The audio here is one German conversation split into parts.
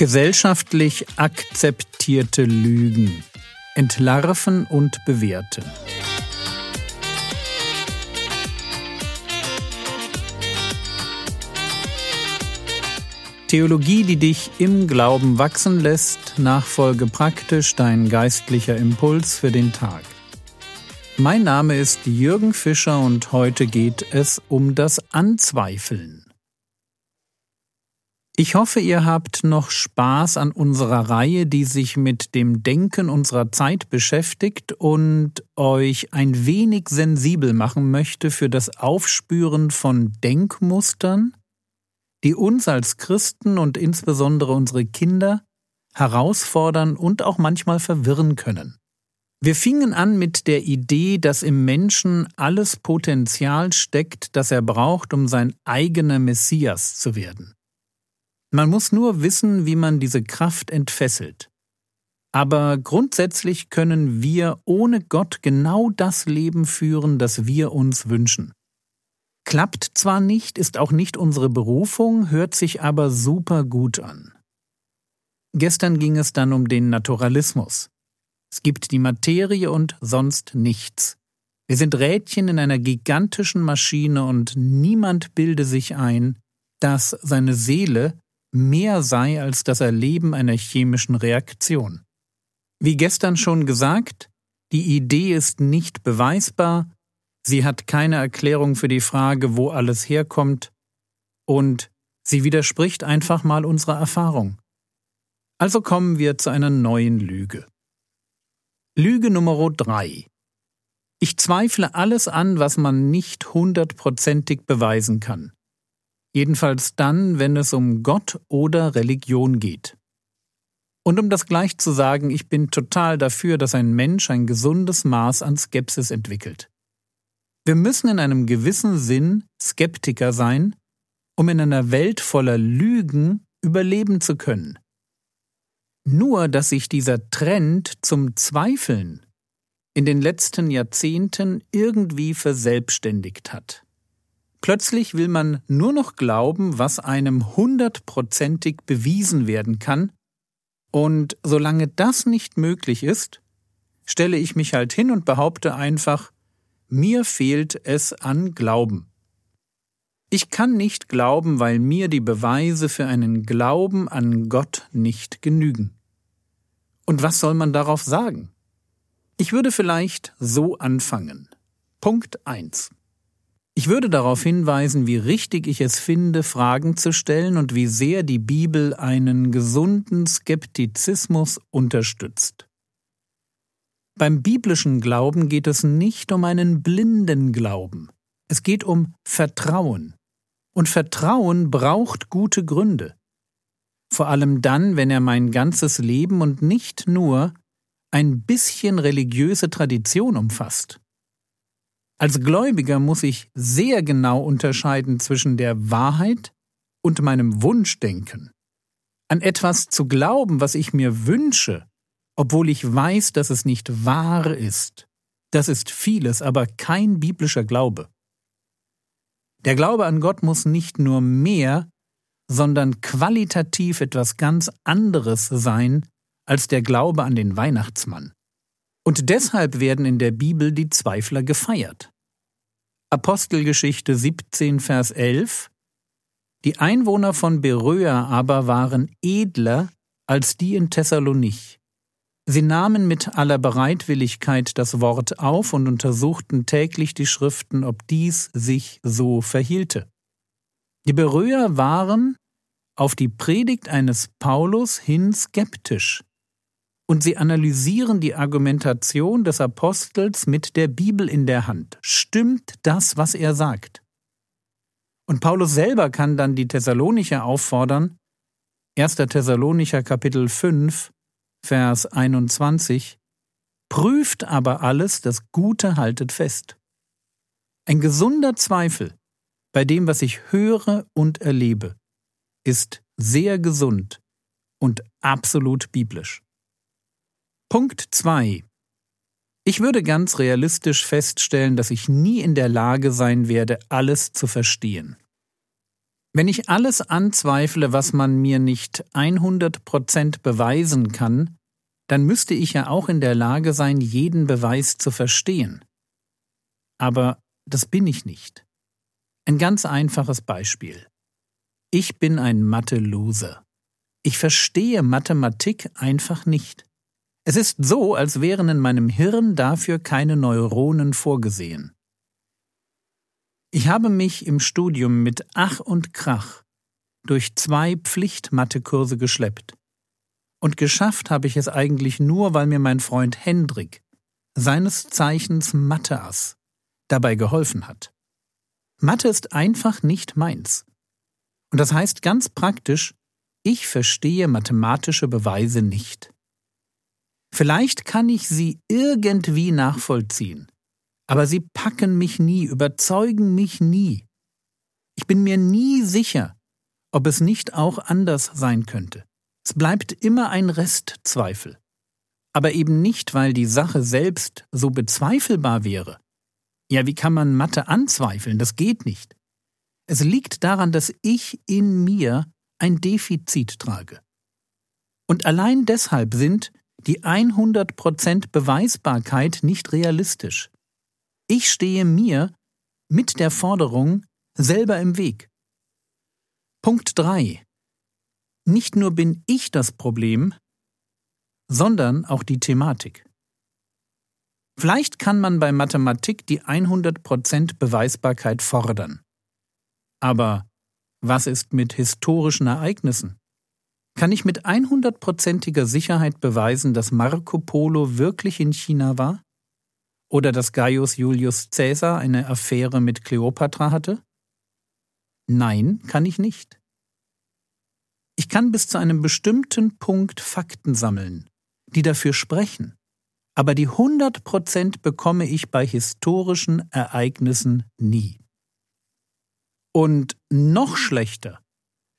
Gesellschaftlich akzeptierte Lügen. Entlarven und bewerten. Theologie, die dich im Glauben wachsen lässt, nachfolge praktisch dein geistlicher Impuls für den Tag. Mein Name ist Jürgen Fischer und heute geht es um das Anzweifeln. Ich hoffe, ihr habt noch Spaß an unserer Reihe, die sich mit dem Denken unserer Zeit beschäftigt und euch ein wenig sensibel machen möchte für das Aufspüren von Denkmustern, die uns als Christen und insbesondere unsere Kinder herausfordern und auch manchmal verwirren können. Wir fingen an mit der Idee, dass im Menschen alles Potenzial steckt, das er braucht, um sein eigener Messias zu werden. Man muss nur wissen, wie man diese Kraft entfesselt. Aber grundsätzlich können wir ohne Gott genau das Leben führen, das wir uns wünschen. Klappt zwar nicht, ist auch nicht unsere Berufung, hört sich aber super gut an. Gestern ging es dann um den Naturalismus. Es gibt die Materie und sonst nichts. Wir sind Rädchen in einer gigantischen Maschine und niemand bilde sich ein, dass seine Seele mehr sei als das Erleben einer chemischen Reaktion. Wie gestern schon gesagt, die Idee ist nicht beweisbar, sie hat keine Erklärung für die Frage, wo alles herkommt, und sie widerspricht einfach mal unserer Erfahrung. Also kommen wir zu einer neuen Lüge. Lüge Nummer drei. Ich zweifle alles an, was man nicht hundertprozentig beweisen kann jedenfalls dann, wenn es um Gott oder Religion geht. Und um das gleich zu sagen, ich bin total dafür, dass ein Mensch ein gesundes Maß an Skepsis entwickelt. Wir müssen in einem gewissen Sinn Skeptiker sein, um in einer Welt voller Lügen überleben zu können. Nur dass sich dieser Trend zum Zweifeln in den letzten Jahrzehnten irgendwie verselbstständigt hat. Plötzlich will man nur noch glauben, was einem hundertprozentig bewiesen werden kann, und solange das nicht möglich ist, stelle ich mich halt hin und behaupte einfach, mir fehlt es an Glauben. Ich kann nicht glauben, weil mir die Beweise für einen Glauben an Gott nicht genügen. Und was soll man darauf sagen? Ich würde vielleicht so anfangen. Punkt 1. Ich würde darauf hinweisen, wie richtig ich es finde, Fragen zu stellen und wie sehr die Bibel einen gesunden Skeptizismus unterstützt. Beim biblischen Glauben geht es nicht um einen blinden Glauben. Es geht um Vertrauen. Und Vertrauen braucht gute Gründe. Vor allem dann, wenn er mein ganzes Leben und nicht nur ein bisschen religiöse Tradition umfasst. Als Gläubiger muss ich sehr genau unterscheiden zwischen der Wahrheit und meinem Wunschdenken. An etwas zu glauben, was ich mir wünsche, obwohl ich weiß, dass es nicht wahr ist, das ist vieles, aber kein biblischer Glaube. Der Glaube an Gott muss nicht nur mehr, sondern qualitativ etwas ganz anderes sein als der Glaube an den Weihnachtsmann. Und deshalb werden in der Bibel die Zweifler gefeiert. Apostelgeschichte 17, Vers 11 Die Einwohner von Beröa aber waren edler als die in Thessalonich. Sie nahmen mit aller Bereitwilligkeit das Wort auf und untersuchten täglich die Schriften, ob dies sich so verhielte. Die Beröer waren auf die Predigt eines Paulus hin skeptisch und sie analysieren die Argumentation des Apostels mit der Bibel in der Hand. Stimmt das, was er sagt? Und Paulus selber kann dann die Thessalonicher auffordern, 1. Thessalonicher Kapitel 5, Vers 21, prüft aber alles, das Gute haltet fest. Ein gesunder Zweifel bei dem, was ich höre und erlebe, ist sehr gesund und absolut biblisch. Punkt 2. Ich würde ganz realistisch feststellen, dass ich nie in der Lage sein werde, alles zu verstehen. Wenn ich alles anzweifle, was man mir nicht 100% beweisen kann, dann müsste ich ja auch in der Lage sein, jeden Beweis zu verstehen. Aber das bin ich nicht. Ein ganz einfaches Beispiel. Ich bin ein Mathe-Loser. Ich verstehe Mathematik einfach nicht. Es ist so, als wären in meinem Hirn dafür keine Neuronen vorgesehen. Ich habe mich im Studium mit Ach und Krach durch zwei Pflichtmathekurse geschleppt. Und geschafft habe ich es eigentlich nur, weil mir mein Freund Hendrik, seines Zeichens Matheass, dabei geholfen hat. Mathe ist einfach nicht meins. Und das heißt ganz praktisch, ich verstehe mathematische Beweise nicht. Vielleicht kann ich sie irgendwie nachvollziehen, aber sie packen mich nie, überzeugen mich nie. Ich bin mir nie sicher, ob es nicht auch anders sein könnte. Es bleibt immer ein Restzweifel. Aber eben nicht, weil die Sache selbst so bezweifelbar wäre. Ja, wie kann man Mathe anzweifeln? Das geht nicht. Es liegt daran, dass ich in mir ein Defizit trage. Und allein deshalb sind die 100% Beweisbarkeit nicht realistisch. Ich stehe mir mit der Forderung selber im Weg. Punkt 3. Nicht nur bin ich das Problem, sondern auch die Thematik. Vielleicht kann man bei Mathematik die 100% Beweisbarkeit fordern. Aber was ist mit historischen Ereignissen? Kann ich mit 100%iger Sicherheit beweisen, dass Marco Polo wirklich in China war? Oder dass Gaius Julius Caesar eine Affäre mit Kleopatra hatte? Nein, kann ich nicht. Ich kann bis zu einem bestimmten Punkt Fakten sammeln, die dafür sprechen, aber die 100% bekomme ich bei historischen Ereignissen nie. Und noch schlechter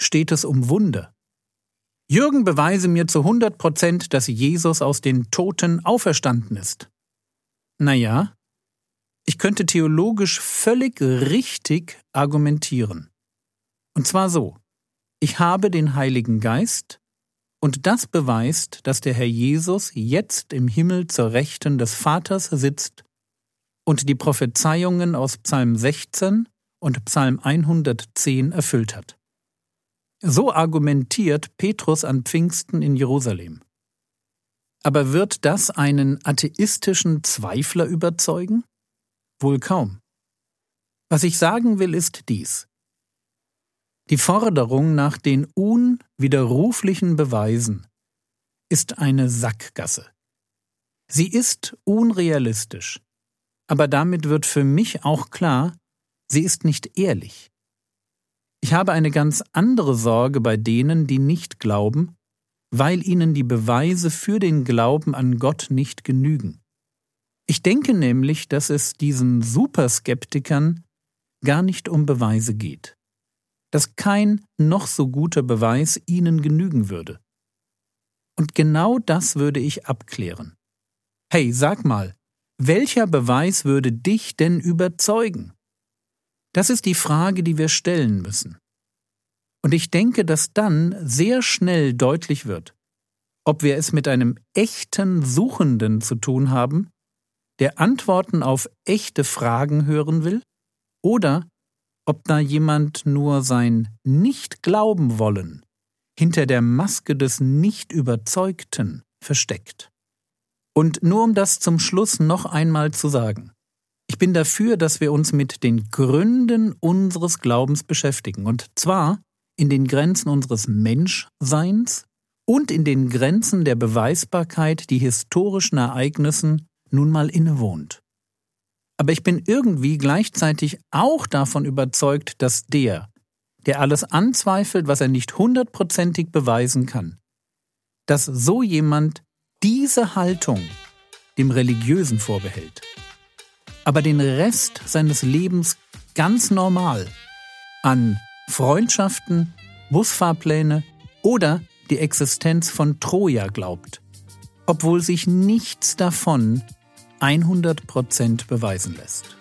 steht es um Wunder. Jürgen beweise mir zu 100 Prozent, dass Jesus aus den Toten auferstanden ist. Naja, ich könnte theologisch völlig richtig argumentieren. Und zwar so. Ich habe den Heiligen Geist und das beweist, dass der Herr Jesus jetzt im Himmel zur Rechten des Vaters sitzt und die Prophezeiungen aus Psalm 16 und Psalm 110 erfüllt hat. So argumentiert Petrus an Pfingsten in Jerusalem. Aber wird das einen atheistischen Zweifler überzeugen? Wohl kaum. Was ich sagen will, ist dies. Die Forderung nach den unwiderruflichen Beweisen ist eine Sackgasse. Sie ist unrealistisch, aber damit wird für mich auch klar, sie ist nicht ehrlich. Ich habe eine ganz andere Sorge bei denen, die nicht glauben, weil ihnen die Beweise für den Glauben an Gott nicht genügen. Ich denke nämlich, dass es diesen Superskeptikern gar nicht um Beweise geht dass kein noch so guter Beweis ihnen genügen würde. Und genau das würde ich abklären. Hey, sag mal, welcher Beweis würde dich denn überzeugen? Das ist die Frage, die wir stellen müssen. Und ich denke, dass dann sehr schnell deutlich wird, ob wir es mit einem echten Suchenden zu tun haben, der Antworten auf echte Fragen hören will, oder ob da jemand nur sein Nicht-Glauben wollen hinter der Maske des Nicht-Überzeugten versteckt. Und nur um das zum Schluss noch einmal zu sagen. Ich bin dafür, dass wir uns mit den Gründen unseres Glaubens beschäftigen, und zwar in den Grenzen unseres Menschseins und in den Grenzen der Beweisbarkeit, die historischen Ereignissen nun mal innewohnt. Aber ich bin irgendwie gleichzeitig auch davon überzeugt, dass der, der alles anzweifelt, was er nicht hundertprozentig beweisen kann, dass so jemand diese Haltung dem Religiösen vorbehält, aber den Rest seines Lebens ganz normal an Freundschaften, Busfahrpläne oder die Existenz von Troja glaubt, obwohl sich nichts davon 100% beweisen lässt.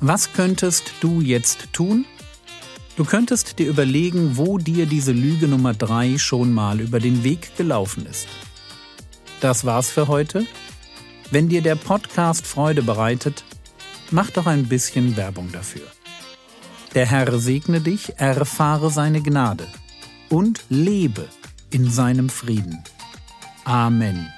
Was könntest du jetzt tun? Du könntest dir überlegen, wo dir diese Lüge Nummer 3 schon mal über den Weg gelaufen ist. Das war's für heute. Wenn dir der Podcast Freude bereitet, mach doch ein bisschen Werbung dafür. Der Herr segne dich, erfahre seine Gnade und lebe in seinem Frieden. Amen.